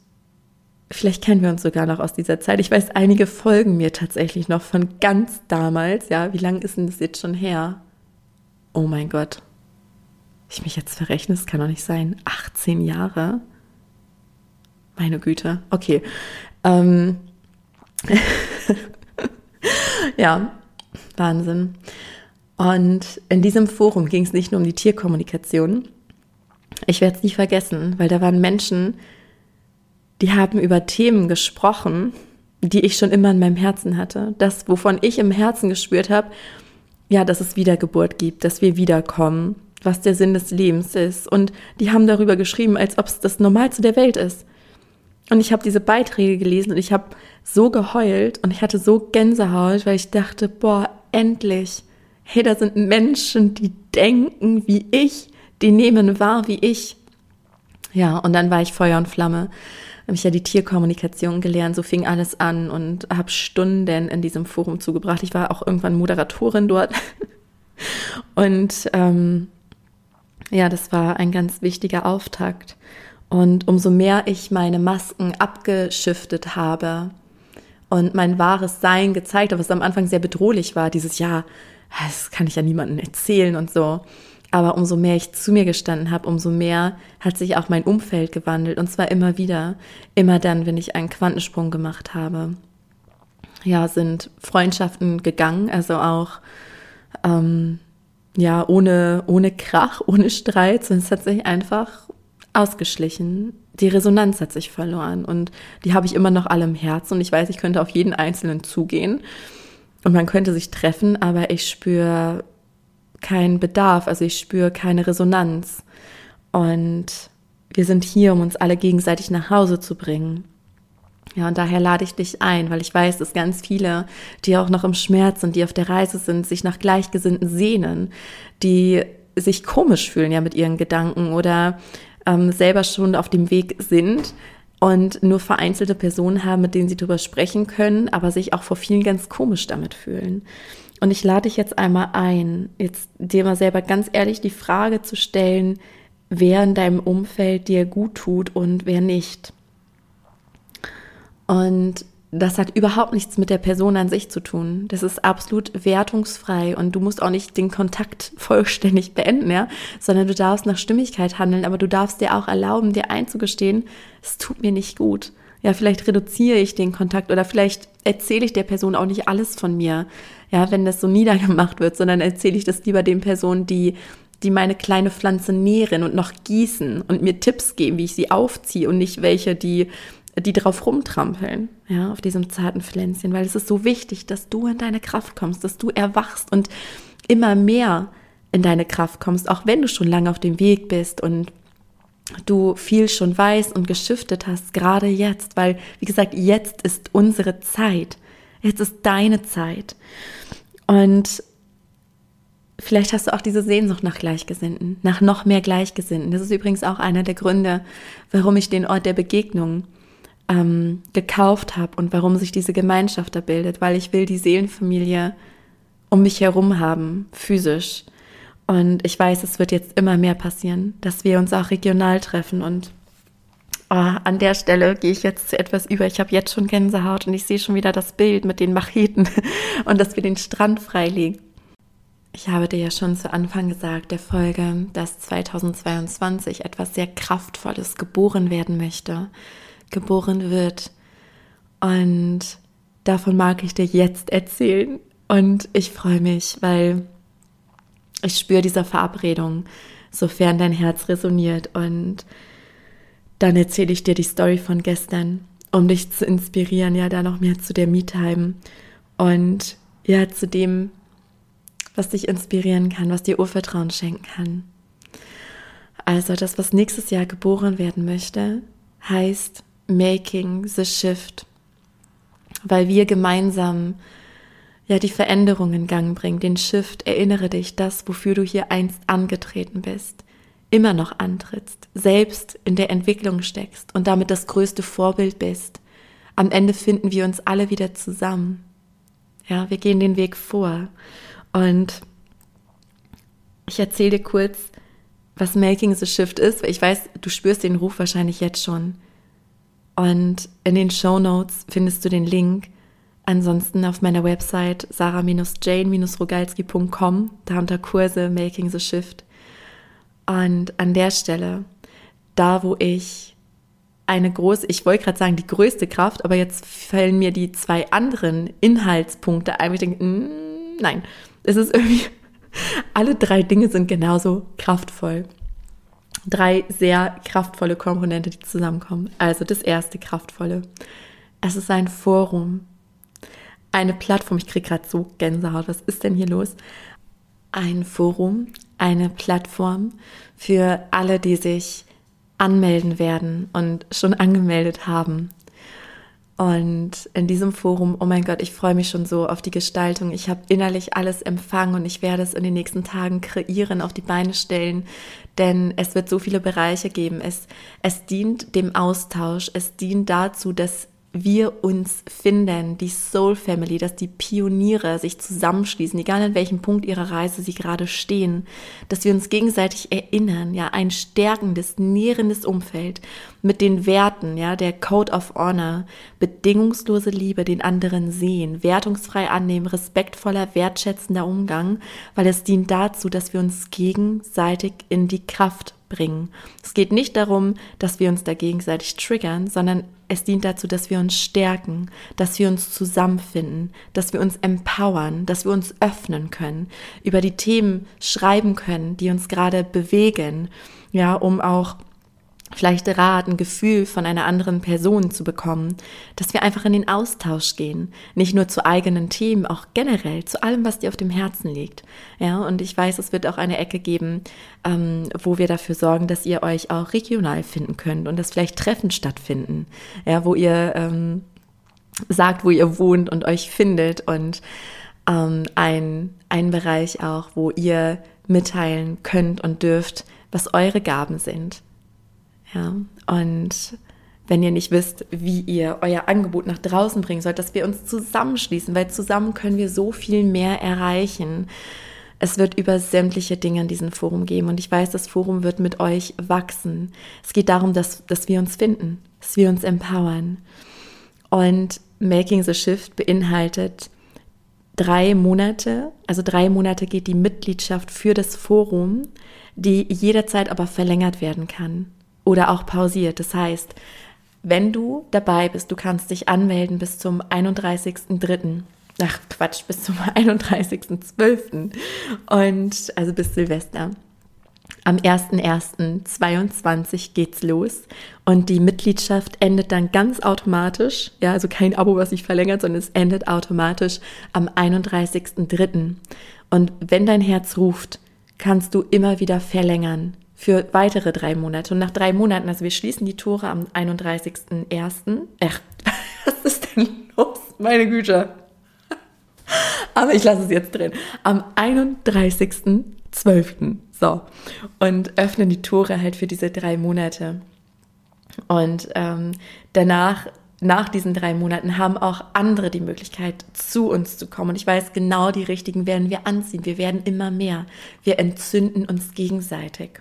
vielleicht kennen wir uns sogar noch aus dieser Zeit. Ich weiß, einige folgen mir tatsächlich noch von ganz damals. Ja, wie lange ist denn das jetzt schon her? Oh mein Gott. Ich mich jetzt verrechne, das kann doch nicht sein. 18 Jahre? Meine Güte. Okay. Ähm. ja, Wahnsinn. Und in diesem Forum ging es nicht nur um die Tierkommunikation. Ich werde es nicht vergessen, weil da waren Menschen, die haben über Themen gesprochen, die ich schon immer in meinem Herzen hatte. Das, wovon ich im Herzen gespürt habe, ja, dass es Wiedergeburt gibt, dass wir wiederkommen, was der Sinn des Lebens ist. Und die haben darüber geschrieben, als ob es das Normalste der Welt ist. Und ich habe diese Beiträge gelesen und ich habe so geheult und ich hatte so Gänsehaut, weil ich dachte, boah, endlich. Hey, da sind Menschen, die denken wie ich, die nehmen wahr wie ich. Ja, und dann war ich Feuer und Flamme. Habe ich ja die Tierkommunikation gelernt, so fing alles an und habe Stunden in diesem Forum zugebracht. Ich war auch irgendwann Moderatorin dort. und ähm, ja, das war ein ganz wichtiger Auftakt. Und umso mehr ich meine Masken abgeschiftet habe und mein wahres Sein gezeigt habe, was am Anfang sehr bedrohlich war, dieses Ja, das kann ich ja niemandem erzählen und so. Aber umso mehr ich zu mir gestanden habe, umso mehr hat sich auch mein Umfeld gewandelt. Und zwar immer wieder. Immer dann, wenn ich einen Quantensprung gemacht habe. Ja, sind Freundschaften gegangen, also auch ähm, ja, ohne, ohne Krach, ohne Streit, sondern es hat sich einfach ausgeschlichen. Die Resonanz hat sich verloren und die habe ich immer noch alle im Herzen und ich weiß, ich könnte auf jeden Einzelnen zugehen und man könnte sich treffen, aber ich spüre keinen Bedarf, also ich spüre keine Resonanz. Und wir sind hier, um uns alle gegenseitig nach Hause zu bringen. Ja, und daher lade ich dich ein, weil ich weiß, dass ganz viele, die auch noch im Schmerz sind, die auf der Reise sind, sich nach Gleichgesinnten sehnen, die sich komisch fühlen ja mit ihren Gedanken oder ähm, selber schon auf dem Weg sind und nur vereinzelte Personen haben, mit denen sie darüber sprechen können, aber sich auch vor vielen ganz komisch damit fühlen. Und ich lade dich jetzt einmal ein, jetzt dir mal selber ganz ehrlich die Frage zu stellen, wer in deinem Umfeld dir gut tut und wer nicht. Und das hat überhaupt nichts mit der Person an sich zu tun. Das ist absolut wertungsfrei und du musst auch nicht den Kontakt vollständig beenden, ja, sondern du darfst nach Stimmigkeit handeln, aber du darfst dir auch erlauben, dir einzugestehen, es tut mir nicht gut. Ja, vielleicht reduziere ich den Kontakt oder vielleicht erzähle ich der Person auch nicht alles von mir. Ja, wenn das so niedergemacht wird, sondern erzähle ich das lieber den Personen, die die meine kleine Pflanze nähren und noch gießen und mir Tipps geben, wie ich sie aufziehe und nicht welche, die die drauf rumtrampeln, ja, auf diesem zarten Pflänzchen, weil es ist so wichtig, dass du in deine Kraft kommst, dass du erwachst und immer mehr in deine Kraft kommst, auch wenn du schon lange auf dem Weg bist und du viel schon weißt und geschiftet hast, gerade jetzt, weil, wie gesagt, jetzt ist unsere Zeit. Jetzt ist deine Zeit. Und vielleicht hast du auch diese Sehnsucht nach Gleichgesinnten, nach noch mehr Gleichgesinnten. Das ist übrigens auch einer der Gründe, warum ich den Ort der Begegnung ähm, gekauft habe und warum sich diese Gemeinschaft da bildet, weil ich will die Seelenfamilie um mich herum haben, physisch. Und ich weiß, es wird jetzt immer mehr passieren, dass wir uns auch regional treffen. Und oh, an der Stelle gehe ich jetzt zu etwas über. Ich habe jetzt schon Gänsehaut und ich sehe schon wieder das Bild mit den Macheten und dass wir den Strand freilegen. Ich habe dir ja schon zu Anfang gesagt der Folge, dass 2022 etwas sehr Kraftvolles geboren werden möchte geboren wird. Und davon mag ich dir jetzt erzählen. Und ich freue mich, weil ich spüre diese Verabredung, sofern dein Herz resoniert. Und dann erzähle ich dir die Story von gestern, um dich zu inspirieren, ja, da noch mehr zu der Me-Time und ja, zu dem, was dich inspirieren kann, was dir Urvertrauen schenken kann. Also das, was nächstes Jahr geboren werden möchte, heißt Making the Shift, weil wir gemeinsam ja die Veränderung in Gang bringen, den Shift. Erinnere dich, das, wofür du hier einst angetreten bist, immer noch antrittst, selbst in der Entwicklung steckst und damit das größte Vorbild bist. Am Ende finden wir uns alle wieder zusammen. Ja, wir gehen den Weg vor. Und ich erzähle dir kurz, was Making the Shift ist, weil ich weiß, du spürst den Ruf wahrscheinlich jetzt schon. Und in den Show Notes findest du den Link. Ansonsten auf meiner Website sarah-jane-rogalski.com, da unter Kurse Making the Shift. Und an der Stelle, da wo ich eine große, ich wollte gerade sagen die größte Kraft, aber jetzt fallen mir die zwei anderen Inhaltspunkte ein. Ich denke, mm, nein, es ist irgendwie, alle drei Dinge sind genauso kraftvoll drei sehr kraftvolle Komponente, die zusammenkommen. Also das erste kraftvolle. Es ist ein Forum, eine Plattform. Ich kriege gerade so Gänsehaut. Was ist denn hier los? Ein Forum, eine Plattform für alle, die sich anmelden werden und schon angemeldet haben und in diesem Forum, oh mein Gott, ich freue mich schon so auf die Gestaltung. Ich habe innerlich alles empfangen und ich werde es in den nächsten Tagen kreieren, auf die Beine stellen, denn es wird so viele Bereiche geben. Es, es dient dem Austausch, es dient dazu, dass wir uns finden, die Soul Family, dass die Pioniere sich zusammenschließen, egal an welchem Punkt ihrer Reise sie gerade stehen, dass wir uns gegenseitig erinnern, ja, ein stärkendes, nährendes Umfeld mit den Werten, ja, der Code of Honor, bedingungslose Liebe, den anderen sehen, wertungsfrei annehmen, respektvoller, wertschätzender Umgang, weil es dient dazu, dass wir uns gegenseitig in die Kraft bringen. Es geht nicht darum, dass wir uns da gegenseitig triggern, sondern es dient dazu, dass wir uns stärken, dass wir uns zusammenfinden, dass wir uns empowern, dass wir uns öffnen können, über die Themen schreiben können, die uns gerade bewegen, ja, um auch vielleicht Rat, ein Gefühl von einer anderen Person zu bekommen, dass wir einfach in den Austausch gehen, nicht nur zu eigenen Themen, auch generell zu allem, was dir auf dem Herzen liegt. Ja, und ich weiß, es wird auch eine Ecke geben, ähm, wo wir dafür sorgen, dass ihr euch auch regional finden könnt und dass vielleicht Treffen stattfinden, ja, wo ihr ähm, sagt, wo ihr wohnt und euch findet und ähm, ein, ein Bereich auch, wo ihr mitteilen könnt und dürft, was eure Gaben sind ja, und wenn ihr nicht wisst, wie ihr euer Angebot nach draußen bringen sollt, dass wir uns zusammenschließen, weil zusammen können wir so viel mehr erreichen. Es wird über sämtliche Dinge in diesem Forum geben und ich weiß, das Forum wird mit euch wachsen. Es geht darum, dass, dass wir uns finden, dass wir uns empowern. Und Making the Shift beinhaltet drei Monate, also drei Monate geht die Mitgliedschaft für das Forum, die jederzeit aber verlängert werden kann oder auch pausiert. Das heißt, wenn du dabei bist, du kannst dich anmelden bis zum 31.03. Ach Quatsch, bis zum 31.12. Und also bis Silvester. Am 01.01.22 geht's los und die Mitgliedschaft endet dann ganz automatisch. Ja, also kein Abo, was sich verlängert, sondern es endet automatisch am 31.03. Und wenn dein Herz ruft, kannst du immer wieder verlängern für weitere drei Monate. Und nach drei Monaten, also wir schließen die Tore am 31.01. Ach, was ist denn los? Meine Güte. Aber ich lasse es jetzt drin. Am 31.12. So. Und öffnen die Tore halt für diese drei Monate. Und ähm, danach, nach diesen drei Monaten, haben auch andere die Möglichkeit, zu uns zu kommen. Und ich weiß, genau die richtigen werden wir anziehen. Wir werden immer mehr. Wir entzünden uns gegenseitig.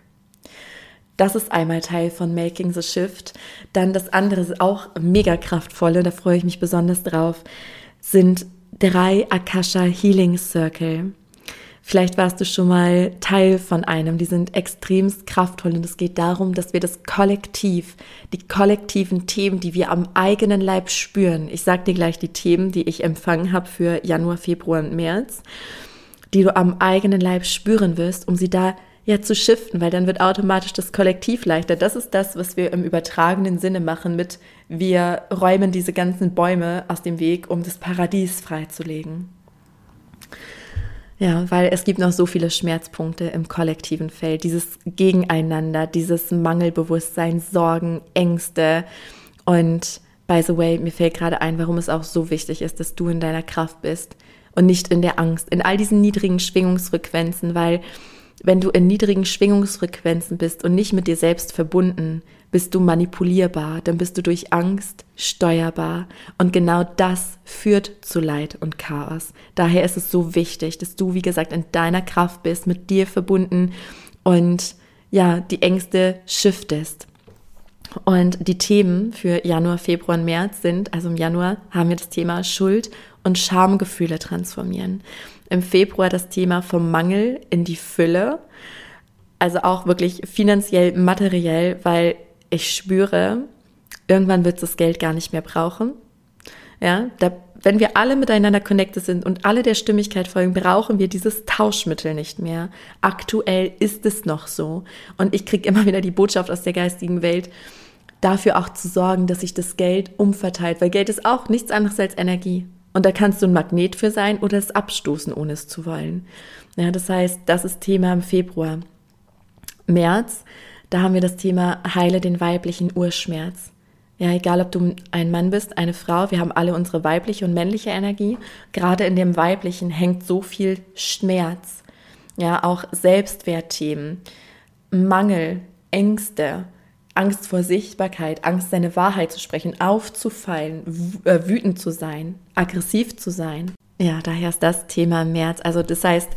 Das ist einmal Teil von Making the Shift. Dann das andere ist auch mega kraftvolle, da freue ich mich besonders drauf, sind drei Akasha Healing Circle. Vielleicht warst du schon mal Teil von einem, die sind extremst kraftvoll und es geht darum, dass wir das Kollektiv, die kollektiven Themen, die wir am eigenen Leib spüren. Ich sage dir gleich die Themen, die ich empfangen habe für Januar, Februar und März, die du am eigenen Leib spüren wirst, um sie da ja zu shiften, weil dann wird automatisch das Kollektiv leichter. Das ist das, was wir im übertragenen Sinne machen mit wir räumen diese ganzen Bäume aus dem Weg, um das Paradies freizulegen. Ja, weil es gibt noch so viele Schmerzpunkte im kollektiven Feld, dieses Gegeneinander, dieses Mangelbewusstsein, Sorgen, Ängste und by the way, mir fällt gerade ein, warum es auch so wichtig ist, dass du in deiner Kraft bist und nicht in der Angst, in all diesen niedrigen Schwingungsfrequenzen, weil wenn du in niedrigen Schwingungsfrequenzen bist und nicht mit dir selbst verbunden, bist du manipulierbar, dann bist du durch Angst steuerbar. Und genau das führt zu Leid und Chaos. Daher ist es so wichtig, dass du, wie gesagt, in deiner Kraft bist, mit dir verbunden und ja, die Ängste shiftest. Und die Themen für Januar, Februar und März sind, also im Januar haben wir das Thema Schuld und Schamgefühle transformieren im Februar das Thema vom Mangel in die Fülle. Also auch wirklich finanziell, materiell, weil ich spüre, irgendwann wird es das Geld gar nicht mehr brauchen. Ja, da, wenn wir alle miteinander connected sind und alle der Stimmigkeit folgen, brauchen wir dieses Tauschmittel nicht mehr. Aktuell ist es noch so. Und ich kriege immer wieder die Botschaft aus der geistigen Welt, dafür auch zu sorgen, dass sich das Geld umverteilt, weil Geld ist auch nichts anderes als Energie. Und da kannst du ein Magnet für sein oder es abstoßen, ohne es zu wollen. Ja, das heißt, das ist Thema im Februar. März, da haben wir das Thema Heile den weiblichen Urschmerz. Ja, egal ob du ein Mann bist, eine Frau, wir haben alle unsere weibliche und männliche Energie. Gerade in dem weiblichen hängt so viel Schmerz. Ja, auch Selbstwertthemen, Mangel, Ängste, Angst vor Sichtbarkeit, Angst, seine Wahrheit zu sprechen, aufzufallen, äh, wütend zu sein, aggressiv zu sein. Ja, daher ist das Thema im März. Also das heißt,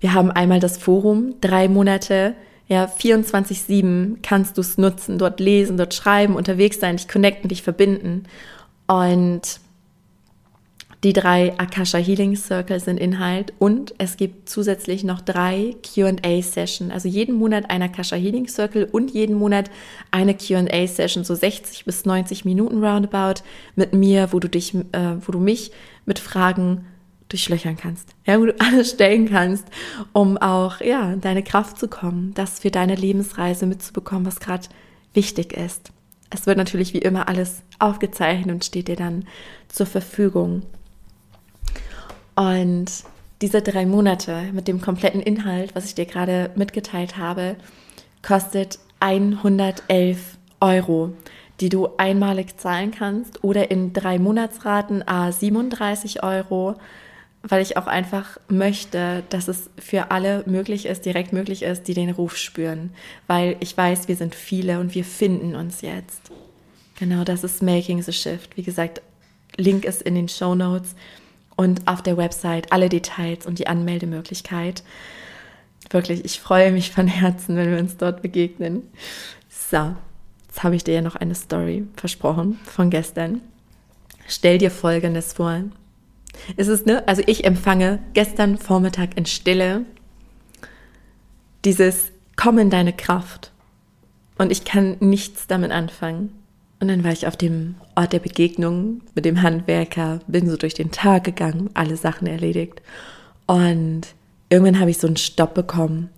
wir haben einmal das Forum, drei Monate, ja, 24-7 kannst du es nutzen, dort lesen, dort schreiben, unterwegs sein, dich connecten, dich verbinden. Und die drei Akasha Healing Circle sind Inhalt und es gibt zusätzlich noch drei QA Session. Also jeden Monat ein Akasha Healing Circle und jeden Monat eine QA Session, so 60 bis 90 Minuten roundabout mit mir, wo du dich, äh, wo du mich mit Fragen durchlöchern kannst, ja, wo du alles stellen kannst, um auch ja in deine Kraft zu kommen, das für deine Lebensreise mitzubekommen, was gerade wichtig ist. Es wird natürlich wie immer alles aufgezeichnet und steht dir dann zur Verfügung. Und diese drei Monate mit dem kompletten Inhalt, was ich dir gerade mitgeteilt habe, kostet 111 Euro, die du einmalig zahlen kannst oder in drei Monatsraten a 37 Euro, weil ich auch einfach möchte, dass es für alle möglich ist, direkt möglich ist, die den Ruf spüren, weil ich weiß, wir sind viele und wir finden uns jetzt. Genau, das ist Making the Shift. Wie gesagt, Link ist in den Show Notes und auf der Website alle Details und die Anmeldemöglichkeit. Wirklich, ich freue mich von Herzen, wenn wir uns dort begegnen. So, jetzt habe ich dir ja noch eine Story versprochen von gestern. Stell dir Folgendes vor. Es ist, ne, also ich empfange gestern Vormittag in Stille dieses Komm in deine Kraft. Und ich kann nichts damit anfangen. Und dann war ich auf dem Ort der Begegnung mit dem Handwerker, bin so durch den Tag gegangen, alle Sachen erledigt. Und irgendwann habe ich so einen Stopp bekommen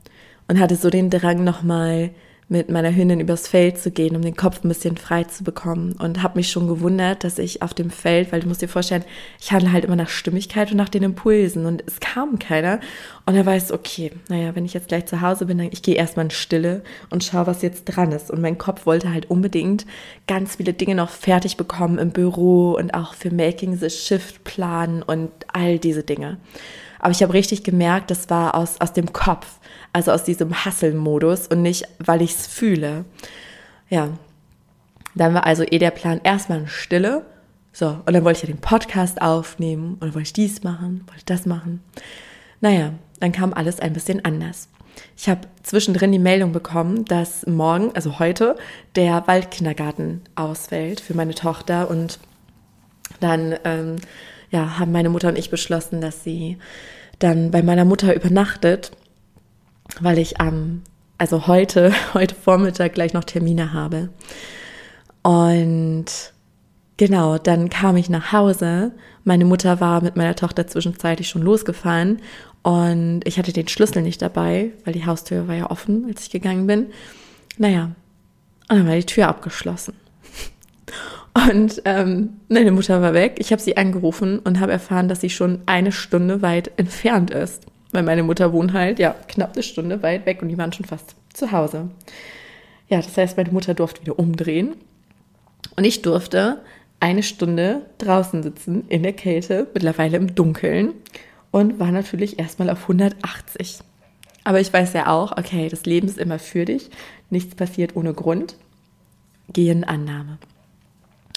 und hatte so den Drang nochmal mit meiner Hündin übers Feld zu gehen, um den Kopf ein bisschen frei zu bekommen. Und habe mich schon gewundert, dass ich auf dem Feld, weil du musst dir vorstellen, ich handle halt immer nach Stimmigkeit und nach den Impulsen. Und es kam keiner. Und er weiß, okay, naja, wenn ich jetzt gleich zu Hause bin, dann ich gehe erstmal in Stille und schaue, was jetzt dran ist. Und mein Kopf wollte halt unbedingt ganz viele Dinge noch fertig bekommen im Büro und auch für Making the Shift planen und all diese Dinge. Aber ich habe richtig gemerkt, das war aus, aus dem Kopf also aus diesem Hustle-Modus und nicht, weil ich es fühle. Ja, dann war also eh der Plan erstmal in Stille. So, und dann wollte ich ja den Podcast aufnehmen und wollte ich dies machen, wollte das machen. Naja, dann kam alles ein bisschen anders. Ich habe zwischendrin die Meldung bekommen, dass morgen, also heute, der Waldkindergarten ausfällt für meine Tochter und dann ähm, ja, haben meine Mutter und ich beschlossen, dass sie dann bei meiner Mutter übernachtet weil ich am, also heute, heute Vormittag gleich noch Termine habe. Und genau, dann kam ich nach Hause. Meine Mutter war mit meiner Tochter zwischenzeitlich schon losgefahren und ich hatte den Schlüssel nicht dabei, weil die Haustür war ja offen, als ich gegangen bin. Naja, und dann war die Tür abgeschlossen. Und ähm, meine Mutter war weg. Ich habe sie angerufen und habe erfahren, dass sie schon eine Stunde weit entfernt ist. Weil meine Mutter wohnt halt, ja, knapp eine Stunde weit weg und die waren schon fast zu Hause. Ja, das heißt, meine Mutter durfte wieder umdrehen und ich durfte eine Stunde draußen sitzen in der Kälte, mittlerweile im Dunkeln und war natürlich erstmal auf 180. Aber ich weiß ja auch, okay, das Leben ist immer für dich, nichts passiert ohne Grund. Gehe in Annahme.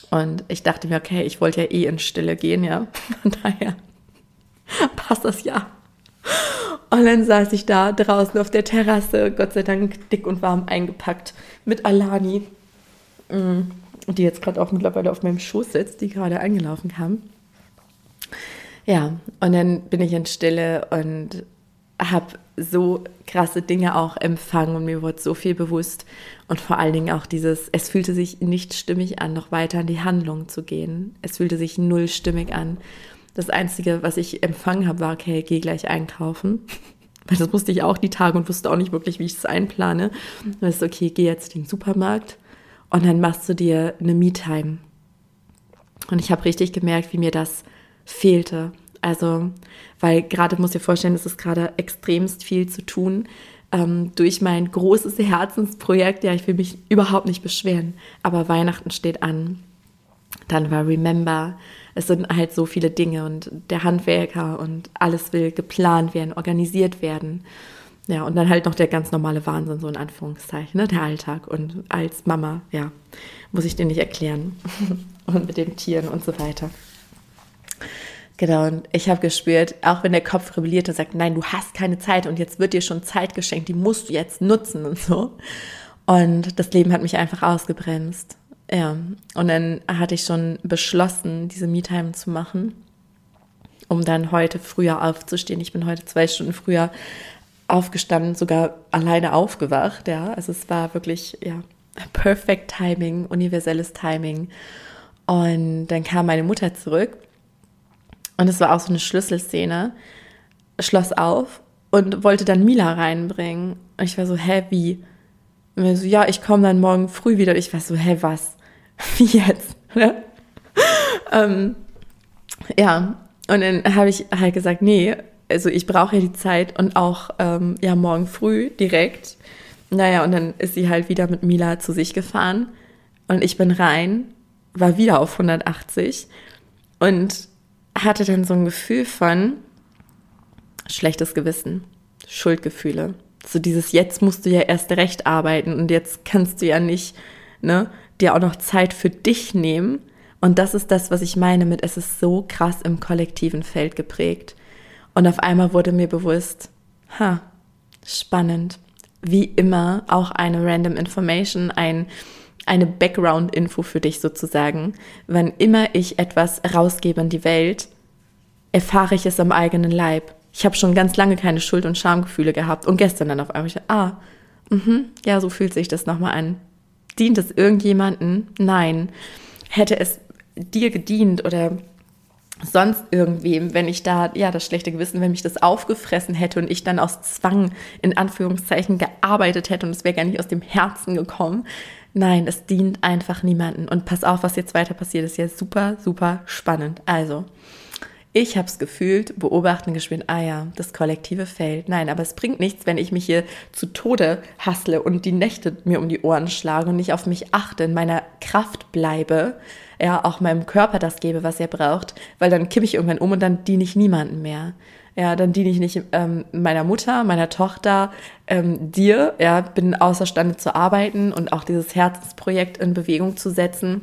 Und ich dachte mir, okay, ich wollte ja eh in Stille gehen, ja. Von daher passt das ja. Und dann saß ich da draußen auf der Terrasse, Gott sei Dank dick und warm eingepackt, mit Alani, mm, die jetzt gerade auch mittlerweile auf meinem Schoß sitzt, die gerade eingelaufen kam. Ja, und dann bin ich in Stille und habe so krasse Dinge auch empfangen und mir wurde so viel bewusst und vor allen Dingen auch dieses, es fühlte sich nicht stimmig an, noch weiter in die Handlung zu gehen. Es fühlte sich null stimmig an. Das Einzige, was ich empfangen habe, war, okay, geh gleich einkaufen. Weil das wusste ich auch die Tage und wusste auch nicht wirklich, wie ich es einplane. Dann ist okay, geh jetzt in den Supermarkt und dann machst du dir eine Me-Time. Und ich habe richtig gemerkt, wie mir das fehlte. Also, weil gerade, muss dir vorstellen, es ist gerade extremst viel zu tun ähm, durch mein großes Herzensprojekt. Ja, ich will mich überhaupt nicht beschweren, aber Weihnachten steht an. Dann war Remember, es sind halt so viele Dinge und der Handwerker und alles will geplant werden, organisiert werden. Ja, und dann halt noch der ganz normale Wahnsinn, so in Anführungszeichen, ne? der Alltag. Und als Mama, ja, muss ich dir nicht erklären. und mit den Tieren und so weiter. Genau, und ich habe gespürt, auch wenn der Kopf rebelliert und sagt, nein, du hast keine Zeit und jetzt wird dir schon Zeit geschenkt, die musst du jetzt nutzen und so. Und das Leben hat mich einfach ausgebremst. Ja, und dann hatte ich schon beschlossen, diese Me-Time zu machen, um dann heute früher aufzustehen. Ich bin heute zwei Stunden früher aufgestanden, sogar alleine aufgewacht. Ja, also es war wirklich, ja, perfect Timing, universelles Timing. Und dann kam meine Mutter zurück und es war auch so eine Schlüsselszene, schloss auf und wollte dann Mila reinbringen. Und ich war so, hä, wie? Und er so, ja, ich komme dann morgen früh wieder. Und ich war so, hä, was? Wie jetzt? Ne? ähm, ja, und dann habe ich halt gesagt, nee, also ich brauche ja die Zeit und auch ähm, ja morgen früh direkt. Naja, und dann ist sie halt wieder mit Mila zu sich gefahren und ich bin rein, war wieder auf 180 und hatte dann so ein Gefühl von schlechtes Gewissen, Schuldgefühle. So dieses jetzt musst du ja erst recht arbeiten und jetzt kannst du ja nicht, ne, dir auch noch Zeit für dich nehmen. Und das ist das, was ich meine mit, es ist so krass im kollektiven Feld geprägt. Und auf einmal wurde mir bewusst, ha, spannend. Wie immer auch eine random Information, ein, eine Background-Info für dich sozusagen. Wann immer ich etwas rausgebe in die Welt, erfahre ich es am eigenen Leib. Ich habe schon ganz lange keine Schuld- und Schamgefühle gehabt und gestern dann auf einmal, ich, ah, mh, ja, so fühlt sich das nochmal an. Dient es irgendjemanden? Nein. Hätte es dir gedient oder sonst irgendwem, wenn ich da, ja, das schlechte Gewissen, wenn mich das aufgefressen hätte und ich dann aus Zwang in Anführungszeichen gearbeitet hätte und es wäre gar nicht aus dem Herzen gekommen. Nein, es dient einfach niemanden. Und pass auf, was jetzt weiter passiert, ist ja super, super spannend. Also, ich habe es gefühlt, beobachten, gespielt, ah ja, das kollektive Feld. Nein, aber es bringt nichts, wenn ich mich hier zu Tode hassle und die Nächte mir um die Ohren schlage und nicht auf mich achte, in meiner Kraft bleibe, ja, auch meinem Körper das gebe, was er braucht, weil dann kippe ich irgendwann um und dann diene ich niemandem mehr. Ja, dann diene ich nicht ähm, meiner Mutter, meiner Tochter, ähm, dir, ja, bin außerstande zu arbeiten und auch dieses Herzensprojekt in Bewegung zu setzen.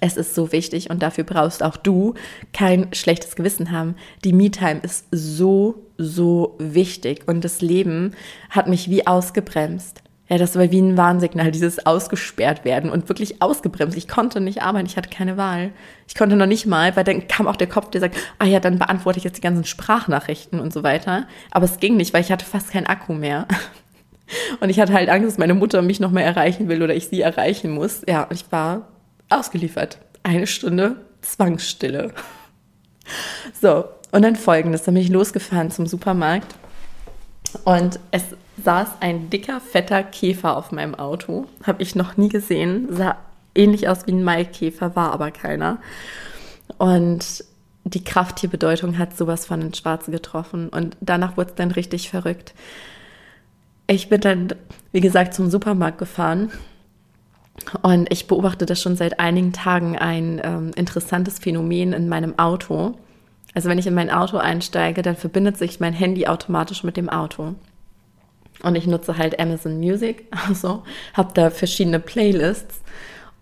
Es ist so wichtig und dafür brauchst auch du kein schlechtes Gewissen haben. Die Me-Time ist so, so wichtig und das Leben hat mich wie ausgebremst. Ja, das war wie ein Warnsignal, dieses ausgesperrt werden und wirklich ausgebremst. Ich konnte nicht arbeiten, ich hatte keine Wahl. Ich konnte noch nicht mal, weil dann kam auch der Kopf, der sagt, ah ja, dann beantworte ich jetzt die ganzen Sprachnachrichten und so weiter. Aber es ging nicht, weil ich hatte fast keinen Akku mehr. Und ich hatte halt Angst, dass meine Mutter mich noch mehr erreichen will oder ich sie erreichen muss. Ja, ich war ausgeliefert. Eine Stunde Zwangsstille. So, und dann folgendes, dann bin ich losgefahren zum Supermarkt und es saß ein dicker, fetter Käfer auf meinem Auto. Habe ich noch nie gesehen. Sah ähnlich aus wie ein Maikäfer, war aber keiner. Und die Krafttierbedeutung hat sowas von den Schwarze getroffen. Und danach wurde es dann richtig verrückt. Ich bin dann, wie gesagt, zum Supermarkt gefahren. Und ich beobachte das schon seit einigen Tagen ein ähm, interessantes Phänomen in meinem Auto. Also wenn ich in mein Auto einsteige, dann verbindet sich mein Handy automatisch mit dem Auto. Und ich nutze halt Amazon Music, also habe da verschiedene Playlists.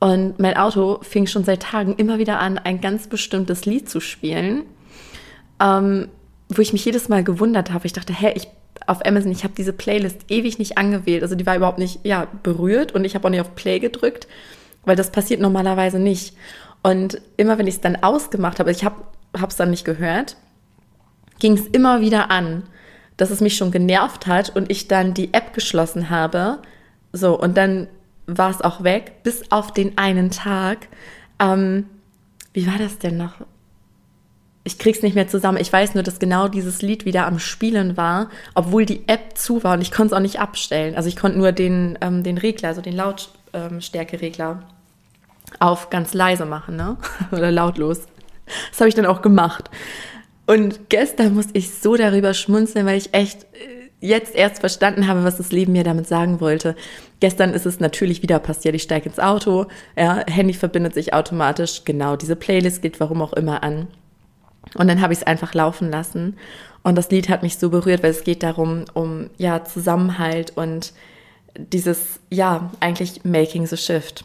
Und mein Auto fing schon seit Tagen immer wieder an, ein ganz bestimmtes Lied zu spielen, ähm, wo ich mich jedes Mal gewundert habe. Ich dachte, hä, ich auf Amazon, ich habe diese Playlist ewig nicht angewählt. Also die war überhaupt nicht ja, berührt und ich habe auch nicht auf Play gedrückt, weil das passiert normalerweise nicht. Und immer wenn ich es dann ausgemacht habe, ich habe es dann nicht gehört, ging es immer wieder an dass es mich schon genervt hat und ich dann die App geschlossen habe. So, und dann war es auch weg, bis auf den einen Tag. Ähm, wie war das denn noch? Ich krieg's nicht mehr zusammen. Ich weiß nur, dass genau dieses Lied wieder am Spielen war, obwohl die App zu war und ich konnte es auch nicht abstellen. Also ich konnte nur den, ähm, den Regler, also den Lautstärkeregler auf ganz leise machen, ne? Oder lautlos. Das habe ich dann auch gemacht. Und gestern musste ich so darüber schmunzeln, weil ich echt äh, jetzt erst verstanden habe, was das Leben mir damit sagen wollte. Gestern ist es natürlich wieder passiert. Ich steige ins Auto, ja, Handy verbindet sich automatisch, genau, diese Playlist geht warum auch immer an. Und dann habe ich es einfach laufen lassen. Und das Lied hat mich so berührt, weil es geht darum, um ja, Zusammenhalt und dieses, ja, eigentlich Making the Shift.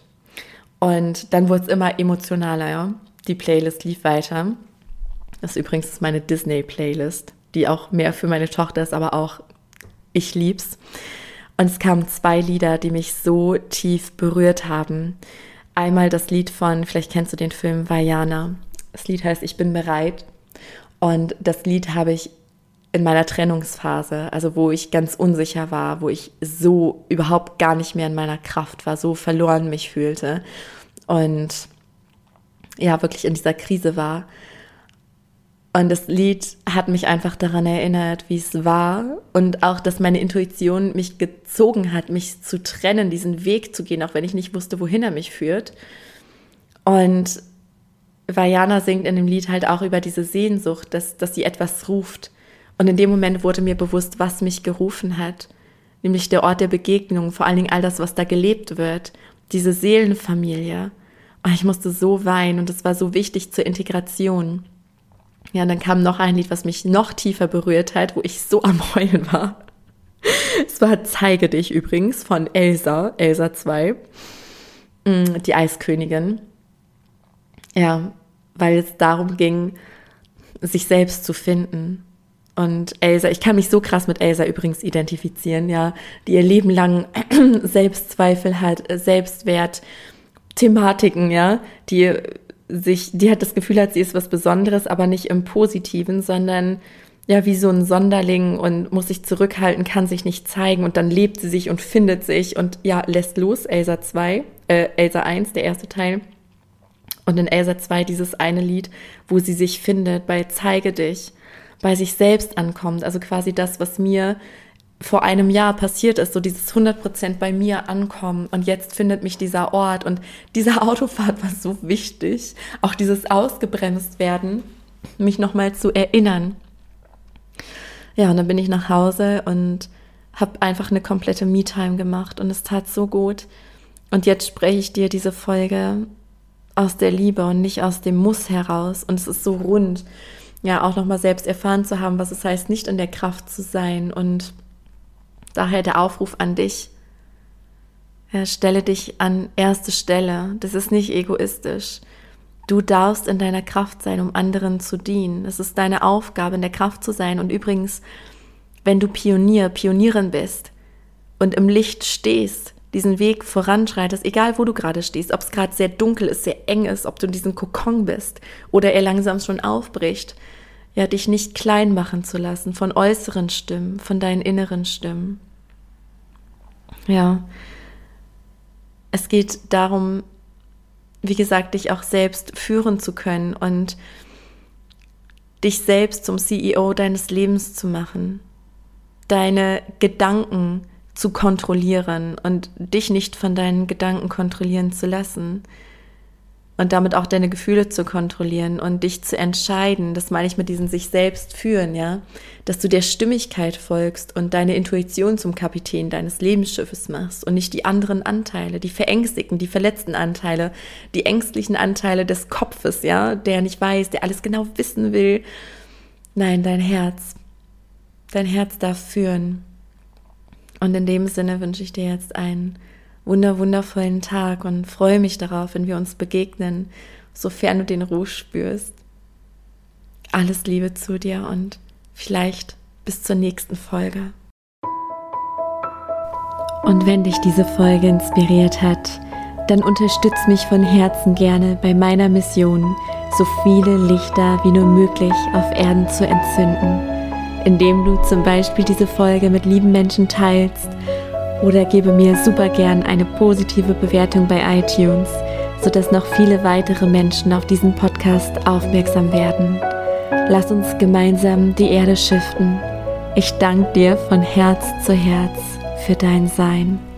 Und dann wurde es immer emotionaler, ja. Die Playlist lief weiter. Das ist übrigens meine Disney-Playlist, die auch mehr für meine Tochter ist, aber auch ich lieb's. Und es kamen zwei Lieder, die mich so tief berührt haben. Einmal das Lied von, vielleicht kennst du den Film Vajana. Das Lied heißt Ich bin bereit. Und das Lied habe ich in meiner Trennungsphase, also wo ich ganz unsicher war, wo ich so überhaupt gar nicht mehr in meiner Kraft war, so verloren mich fühlte und ja, wirklich in dieser Krise war, Und das Lied hat mich einfach daran erinnert, wie es war und auch, dass meine Intuition mich gezogen hat, mich zu trennen, diesen Weg zu gehen, auch wenn ich nicht wusste, wohin er mich führt. Und Vajana singt in dem Lied halt auch über diese Sehnsucht, dass, dass sie etwas ruft. Und in dem Moment wurde mir bewusst, was mich gerufen hat, nämlich der Ort der Begegnung, vor allen Dingen all das, was da gelebt wird, diese Seelenfamilie. Und ich musste so weinen und es war so wichtig zur Integration. Ja, und dann kam noch ein Lied, was mich noch tiefer berührt hat, wo ich so am Heulen war. Es war Zeige dich übrigens von Elsa, Elsa 2, mm, die Eiskönigin. Ja, weil es darum ging, sich selbst zu finden. Und Elsa, ich kann mich so krass mit Elsa übrigens identifizieren, ja, die ihr Leben lang Selbstzweifel hat, Selbstwert, Thematiken, ja, die sich, die hat das Gefühl hat, sie ist was Besonderes, aber nicht im Positiven, sondern ja, wie so ein Sonderling und muss sich zurückhalten, kann sich nicht zeigen und dann lebt sie sich und findet sich und ja, lässt los, Elsa 2, äh, Elsa 1, der erste Teil. Und in Elsa 2 dieses eine Lied, wo sie sich findet, bei Zeige dich, bei sich selbst ankommt, also quasi das, was mir vor einem Jahr passiert ist, so dieses 100% bei mir ankommen und jetzt findet mich dieser Ort und diese Autofahrt war so wichtig, auch dieses ausgebremst werden, mich nochmal zu erinnern. Ja, und dann bin ich nach Hause und habe einfach eine komplette Me-Time gemacht und es tat so gut. Und jetzt spreche ich dir diese Folge aus der Liebe und nicht aus dem Muss heraus und es ist so rund, ja, auch nochmal selbst erfahren zu haben, was es heißt, nicht in der Kraft zu sein und Daher der Aufruf an dich. Ja, stelle dich an erste Stelle. Das ist nicht egoistisch. Du darfst in deiner Kraft sein, um anderen zu dienen. Es ist deine Aufgabe, in der Kraft zu sein. Und übrigens, wenn du Pionier, Pionierin bist und im Licht stehst, diesen Weg voranschreitest, egal wo du gerade stehst, ob es gerade sehr dunkel ist, sehr eng ist, ob du in diesem Kokon bist oder er langsam schon aufbricht, ja, dich nicht klein machen zu lassen von äußeren Stimmen, von deinen inneren Stimmen. Ja, es geht darum, wie gesagt, dich auch selbst führen zu können und dich selbst zum CEO deines Lebens zu machen, deine Gedanken zu kontrollieren und dich nicht von deinen Gedanken kontrollieren zu lassen, und damit auch deine Gefühle zu kontrollieren und dich zu entscheiden, das meine ich mit diesem sich selbst führen, ja, dass du der Stimmigkeit folgst und deine Intuition zum Kapitän deines Lebensschiffes machst und nicht die anderen Anteile, die verängstigten, die verletzten Anteile, die ängstlichen Anteile des Kopfes, ja, der nicht weiß, der alles genau wissen will. Nein, dein Herz. Dein Herz darf führen. Und in dem Sinne wünsche ich dir jetzt einen wunder wundervollen Tag und freue mich darauf, wenn wir uns begegnen, sofern du den Ruhe spürst. Alles Liebe zu dir und vielleicht bis zur nächsten Folge. Und wenn dich diese Folge inspiriert hat, dann unterstütz mich von Herzen gerne bei meiner Mission, so viele Lichter wie nur möglich auf Erden zu entzünden, indem du zum Beispiel diese Folge mit lieben Menschen teilst oder gebe mir super gern eine positive Bewertung bei iTunes, sodass noch viele weitere Menschen auf diesen Podcast aufmerksam werden. Lass uns gemeinsam die Erde schiften. Ich danke dir von Herz zu Herz für dein Sein.